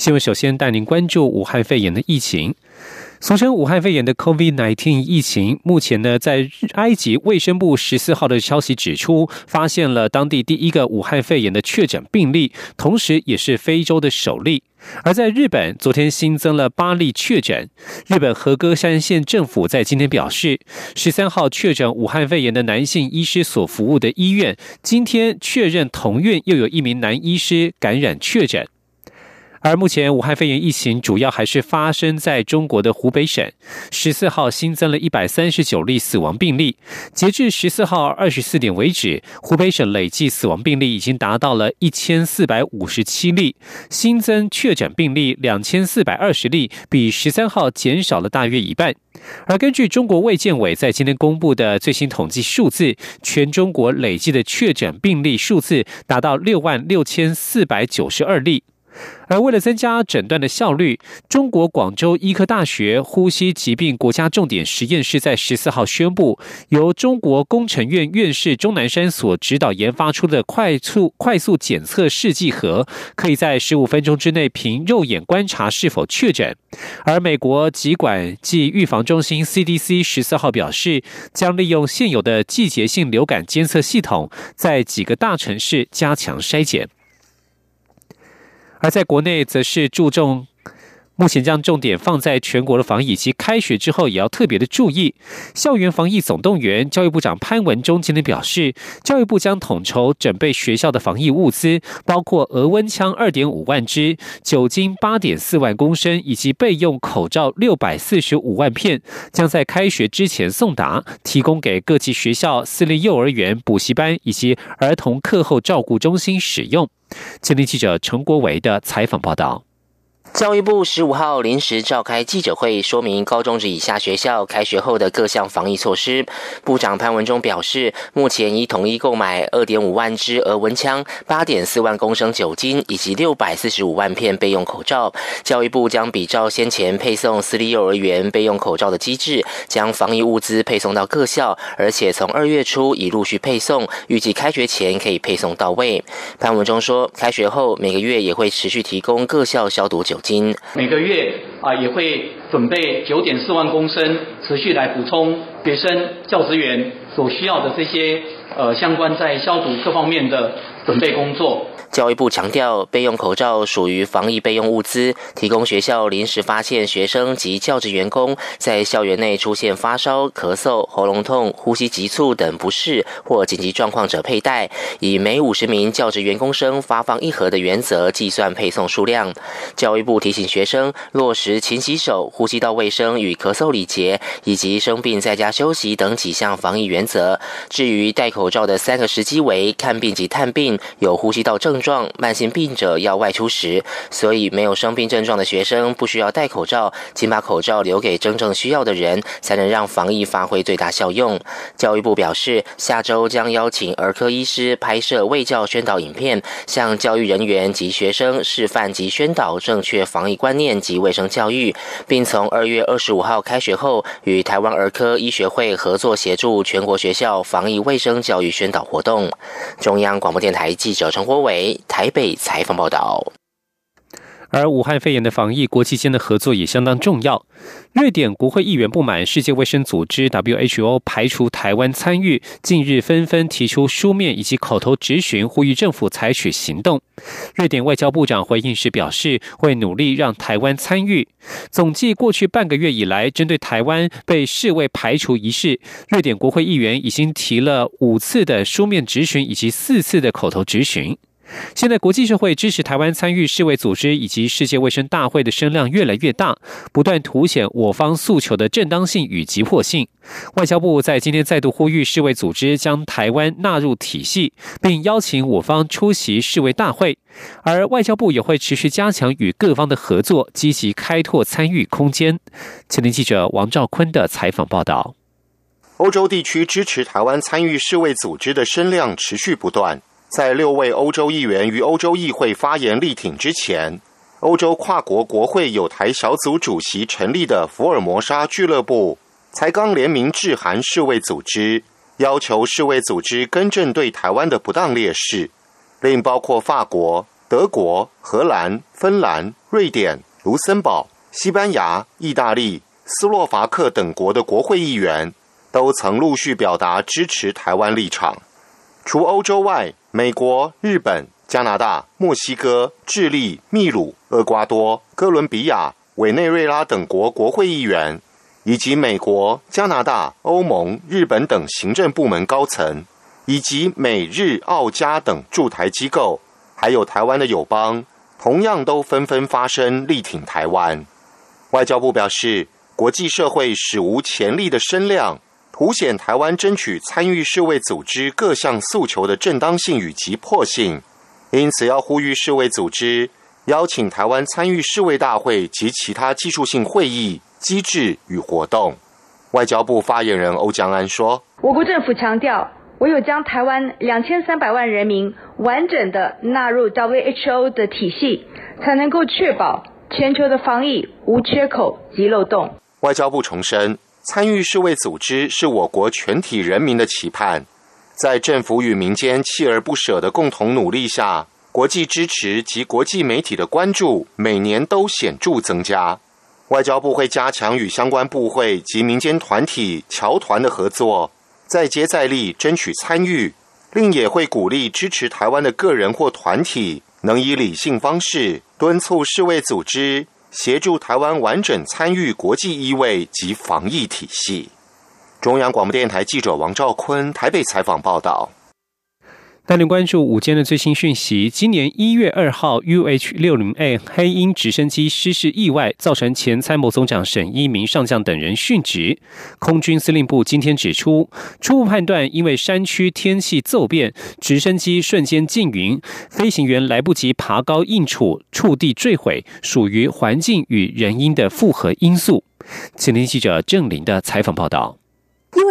新闻。首先带您关注武汉肺炎的疫情。俗称武汉肺炎的 COVID-19 疫情，目前呢，在埃及卫生部十四号的消息指出，发现了当地第一个武汉肺炎的确诊病例，同时也是非洲的首例。而在日本，昨天新增了八例确诊。日本和歌山县政府在今天表示，十三号确诊武汉肺炎的男性医师所服务的医院，今天确认同院又有一名男医师感染确诊。而目前，武汉肺炎疫情主要还是发生在中国的湖北省。十四号新增了一百三十九例死亡病例。截至十四号二十四点为止，湖北省累计死亡病例已经达到了一千四百五十七例，新增确诊病例两千四百二十例，比十三号减少了大约一半。而根据中国卫健委在今天公布的最新统计数字，全中国累计的确诊病例数字达到六万六千四百九十二例。而为了增加诊断的效率，中国广州医科大学呼吸疾病国家重点实验室在十四号宣布，由中国工程院院士钟南山所指导研发出的快速快速检测试剂盒，可以在十五分钟之内凭肉眼观察是否确诊。而美国疾管及预防中心 CDC 十四号表示，将利用现有的季节性流感监测系统，在几个大城市加强筛检。而在国内，则是注重。目前将重点放在全国的防疫，及开学之后也要特别的注意校园防疫总动员。教育部长潘文忠今天表示，教育部将统筹准备学校的防疫物资，包括额温枪二点五万支、酒精八点四万公升以及备用口罩六百四十五万片，将在开学之前送达，提供给各级学校、私立幼儿园、补习班以及儿童课后照顾中心使用。前天记者陈国维的采访报道。教育部十五号临时召开记者会，说明高中职以下学校开学后的各项防疫措施。部长潘文忠表示，目前已统一购买二点五万支额温枪、八点四万公升酒精以及六百四十五万片备用口罩。教育部将比照先前配送私立幼儿园备用口罩的机制，将防疫物资配送到各校，而且从二月初已陆续配送，预计开学前可以配送到位。潘文忠说，开学后每个月也会持续提供各校消毒酒精。每个月啊也会准备九点四万公升，持续来补充学生、教职员所需要的这些呃相关在消毒各方面的准备工作。教育部强调，备用口罩属于防疫备用物资，提供学校临时发现学生及教职员工在校园内出现发烧、咳嗽、喉咙痛、呼吸急促等不适或紧急状况者佩戴，以每五十名教职员工生发放一盒的原则计算配送数量。教育部提醒学生落实勤洗手、呼吸道卫生与咳嗽礼节，以及生病在家休息等几项防疫原则。至于戴口罩的三个时机为看病及探病、有呼吸道症。状慢性病者要外出时，所以没有生病症状的学生不需要戴口罩，请把口罩留给真正需要的人，才能让防疫发挥最大效用。教育部表示，下周将邀请儿科医师拍摄卫教宣导影片，向教育人员及学生示范及宣导正确防疫观念及卫生教育，并从二月二十五号开学后，与台湾儿科医学会合作，协助全国学校防疫卫生教育宣导活动。中央广播电台台记者陈国伟。台北采访报道。而武汉肺炎的防疫，国际间的合作也相当重要。瑞典国会议员不满世界卫生组织 WHO 排除台湾参与，近日纷纷提出书面以及口头质询，呼吁政府采取行动。瑞典外交部长回应时表示，会努力让台湾参与。总计过去半个月以来，针对台湾被世卫排除一事，瑞典国会议员已经提了五次的书面质询以及四次的口头质询。现在，国际社会支持台湾参与世卫组织以及世界卫生大会的声量越来越大，不断凸显我方诉求的正当性与急迫性。外交部在今天再度呼吁世卫组织将台湾纳入体系，并邀请我方出席世卫大会。而外交部也会持续加强与各方的合作，积极开拓参与空间。前天记者王兆坤的采访报道。欧洲地区支持台湾参与世卫组织的声量持续不断。在六位欧洲议员于欧洲议会发言力挺之前，欧洲跨国国会有台小组主席成立的福尔摩沙俱乐部才刚联名致函世卫组织，要求世卫组织更正对台湾的不当劣势。另包括法国、德国、荷兰、芬兰、瑞典、卢森堡、西班牙、意大利、斯洛伐克等国的国会议员，都曾陆续表达支持台湾立场。除欧洲外，美国、日本、加拿大、墨西哥、智利、秘鲁、厄瓜多、哥伦比亚、委内瑞拉等国国会议员，以及美国、加拿大、欧盟、日本等行政部门高层，以及美日澳加等驻台机构，还有台湾的友邦，同样都纷纷发声力挺台湾。外交部表示，国际社会史无前例的声量。凸显台湾争取参与世卫组织各项诉求的正当性与急迫性，因此要呼吁世卫组织邀请台湾参与世卫大会及其他技术性会议、机制与活动。外交部发言人欧江安说：“我国政府强调，唯有将台湾两千三百万人民完整的纳入 WHO 的体系，才能够确保全球的防疫无缺口及漏洞。”外交部重申。参与世卫组织是我国全体人民的期盼，在政府与民间锲而不舍的共同努力下，国际支持及国际媒体的关注每年都显著增加。外交部会加强与相关部会及民间团体侨团的合作，再接再厉争取参与，另也会鼓励支持台湾的个人或团体，能以理性方式敦促世卫组织。协助台湾完整参与国际医卫及防疫体系。中央广播电台记者王兆坤台北采访报道。带您关注午间的最新讯息。今年一月二号，UH 六零 A 黑鹰直升机失事意外，造成前参谋总长沈一鸣上将等人殉职。空军司令部今天指出，初步判断，因为山区天气骤变，直升机瞬间进云，飞行员来不及爬高应处，触地坠毁，属于环境与人因的复合因素。请听记者郑林的采访报道。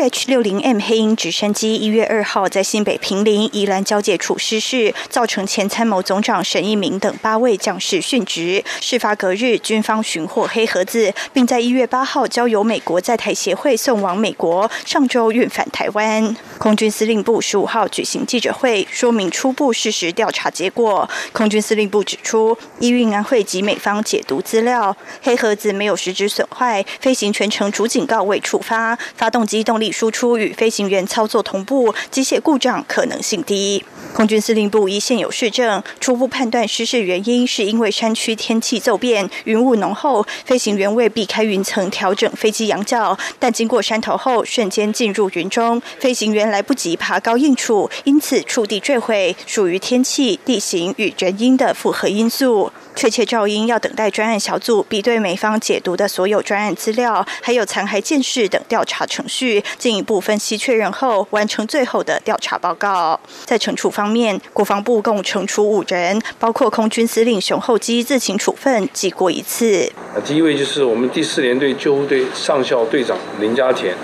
H 六零 M 黑鹰直升机一月二号在新北平林宜兰交界处失事，造成前参谋总长沈一鸣等八位将士殉职。事发隔日，军方寻获黑盒子，并在一月八号交由美国在台协会送往美国，上周运返台湾。空军司令部十五号举行记者会，说明初步事实调查结果。空军司令部指出，依运安会及美方解读资料，黑盒子没有实质损坏，飞行全程主警告未触发，发动机。动力输出与飞行员操作同步，机械故障可能性低。空军司令部依现有市政，初步判断失事原因是因为山区天气骤变，云雾浓厚，飞行员为避开云层调整飞机仰角，但经过山头后瞬间进入云中，飞行员来不及爬高应处，因此触地坠毁，属于天气、地形与人因的复合因素。确切噪音要等待专案小组比对美方解读的所有专案资料，还有残骸见识等调查程序，进一步分析确认后，完成最后的调查报告。在惩处方面，国防部共惩处五人，包括空军司令熊厚基自行处分记过一次。第一位就是我们第四联队救护队上校队长林家田，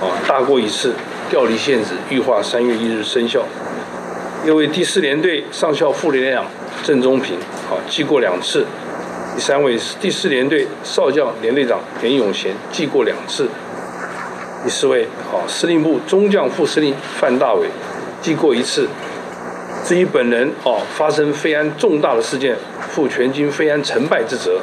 啊，大过一次，调离限制，预化三月一日生效。因为第四联队上校副连长。郑中平，好记过两次；第三位是第四联队少将连队长田永贤，记过两次；第四位，好司令部中将副司令范大伟，记过一次。至于本人，哦，发生非安重大的事件，负全军非安成败之责，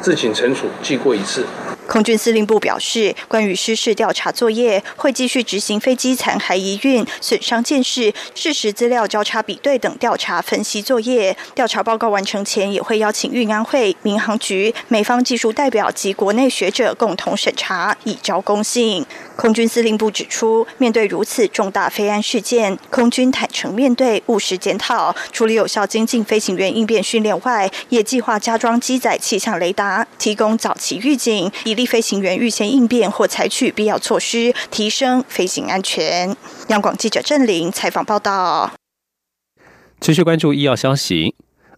自请惩处，记过一次。空军司令部表示，关于失事调查作业，会继续执行飞机残骸移运、损伤见识、事实资料交叉比对等调查分析作业。调查报告完成前，也会邀请运安会、民航局、美方技术代表及国内学者共同审查，以招公信。空军司令部指出，面对如此重大飞安事件，空军坦诚面对、务实检讨，除了有效精进飞行员应变训练外，也计划加装机载气象雷达，提供早期预警，利飞行员预先应变或采取必要措施，提升飞行安全。央广记者郑玲采访报道。持续关注医药消息。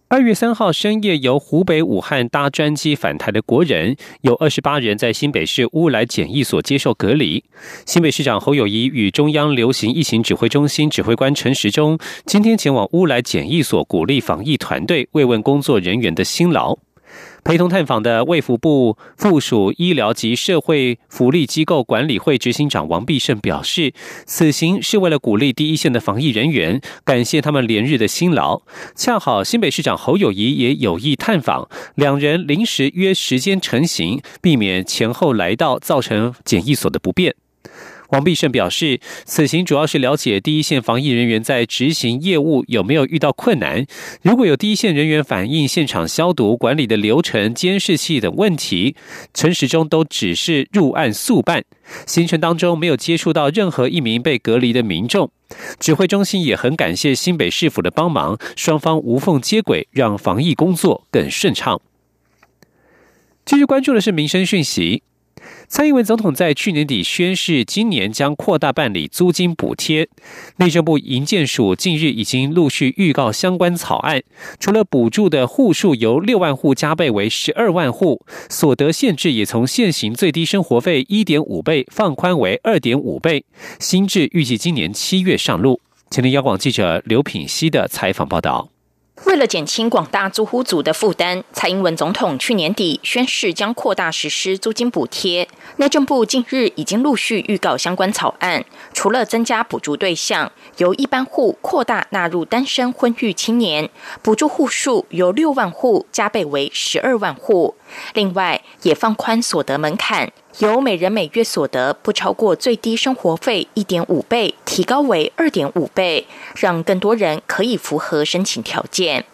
二月三号深夜，由湖北武汉搭专机返台的国人有二十八人在新北市乌来检疫所接受隔离。新北市长侯友谊与中央流行疫情指挥中心指挥官陈时中今天前往乌来检疫所，鼓励防疫团队慰问工作人员的辛劳。陪同探访的卫福部附属医疗及社会福利机构管理会执行长王必胜表示，此行是为了鼓励第一线的防疫人员，感谢他们连日的辛劳。恰好新北市长侯友谊也有意探访，两人临时约时间成行，避免前后来到造成检疫所的不便。王必胜表示，此行主要是了解第一线防疫人员在执行业务有没有遇到困难。如果有第一线人员反映现场消毒管理的流程、监视器等问题，陈时中都只是入案速办。行程当中没有接触到任何一名被隔离的民众。指挥中心也很感谢新北市府的帮忙，双方无缝接轨，让防疫工作更顺畅。继续关注的是民生讯息。蔡英文总统在去年底宣誓，今年将扩大办理租金补贴。内政部营建署近日已经陆续预告相关草案，除了补助的户数由六万户加倍为十二万户，所得限制也从现行最低生活费一点五倍放宽为二点五倍。新制预计今年七月上路。前天央广记者刘品希的采访报道。为了减轻广大租户族的负担，蔡英文总统去年底宣誓将扩大实施租金补贴。内政部近日已经陆续预告相关草案，除了增加补助对象，由一般户扩大纳入单身婚育青年，补助户数由六万户加倍为十二万户。另外，也放宽所得门槛。由每人每月所得不超过最低生活费一点五倍，提高为二点五倍，让更多人可以符合申请条件。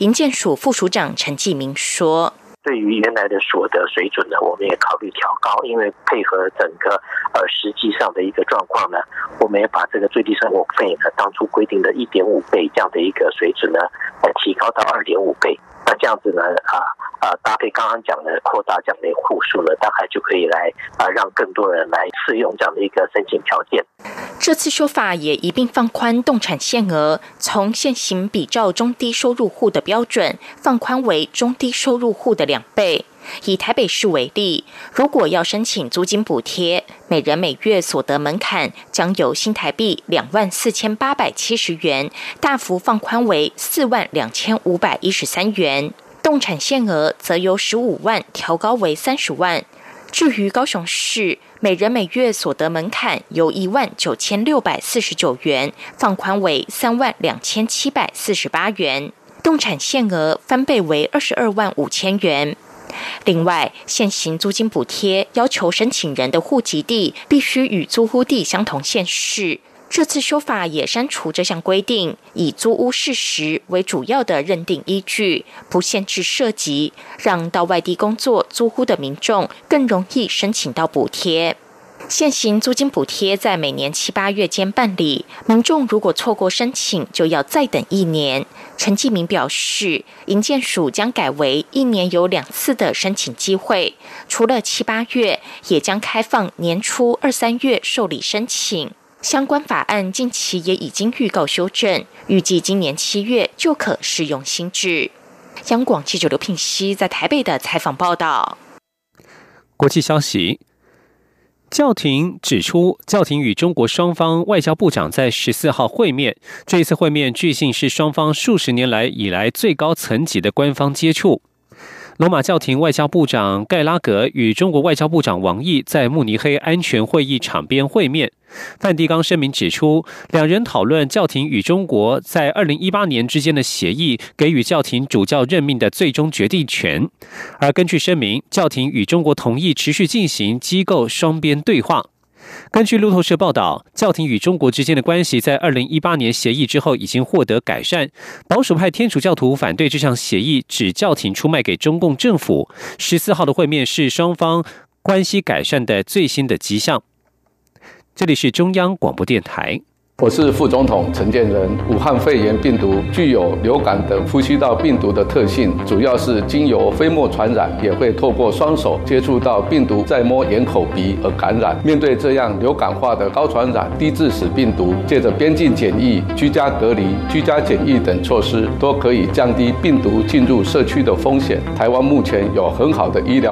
营建署副署长陈继明说：“对于原来的所得水准呢，我们也考虑调高，因为配合整个呃实际上的一个状况呢，我们也把这个最低生活费呢，当初规定的一点五倍这样的一个水准呢，呃提高到二点五倍。那这样子呢，啊。”啊，搭配刚刚讲的扩大这样的户数呢，大概就可以来啊，让更多人来适用这样的一个申请条件。这次说法也一并放宽动产限额，从现行比照中低收入户的标准，放宽为中低收入户的两倍。以台北市为例，如果要申请租金补贴，每人每月所得门槛将由新台币两万四千八百七十元，大幅放宽为四万两千五百一十三元。动产限额则由十五万调高为三十万。至于高雄市，每人每月所得门槛由一万九千六百四十九元放宽为三万两千七百四十八元，动产限额翻倍为二十二万五千元。另外，现行租金补贴要求申请人的户籍地必须与租屋地相同县市。这次修法也删除这项规定，以租屋事实为主要的认定依据，不限制涉及，让到外地工作租屋的民众更容易申请到补贴。现行租金补贴在每年七八月间办理，民众如果错过申请，就要再等一年。陈继明表示，营建署将改为一年有两次的申请机会，除了七八月，也将开放年初二三月受理申请。相关法案近期也已经预告修正，预计今年七月就可适用新制。央广记者刘聘熙在台北的采访报道。国际消息：教廷指出，教廷与中国双方外交部长在十四号会面，这次会面据信是双方数十年来以来最高层级的官方接触。罗马教廷外交部长盖拉格与中国外交部长王毅在慕尼黑安全会议场边会面。梵蒂冈声明指出，两人讨论教廷与中国在二零一八年之间的协议，给予教廷主教任命的最终决定权。而根据声明，教廷与中国同意持续进行机构双边对话。根据路透社报道，教廷与中国之间的关系在二零一八年协议之后已经获得改善。保守派天主教徒反对这项协议，指教廷出卖给中共政府。十四号的会面是双方关系改善的最新的迹象。这里是中央广播电台。我是副总统陈建仁。武汉肺炎病毒具有流感等呼吸道病毒的特性，主要是经由飞沫传染，也会透过双手接触到病毒，再摸眼、口、鼻而感染。面对这样流感化的高传染、低致死病毒，借着边境检疫、居家隔离、居家检疫等措施，都可以降低病毒进入社区的风险。台湾目前有很好的医疗。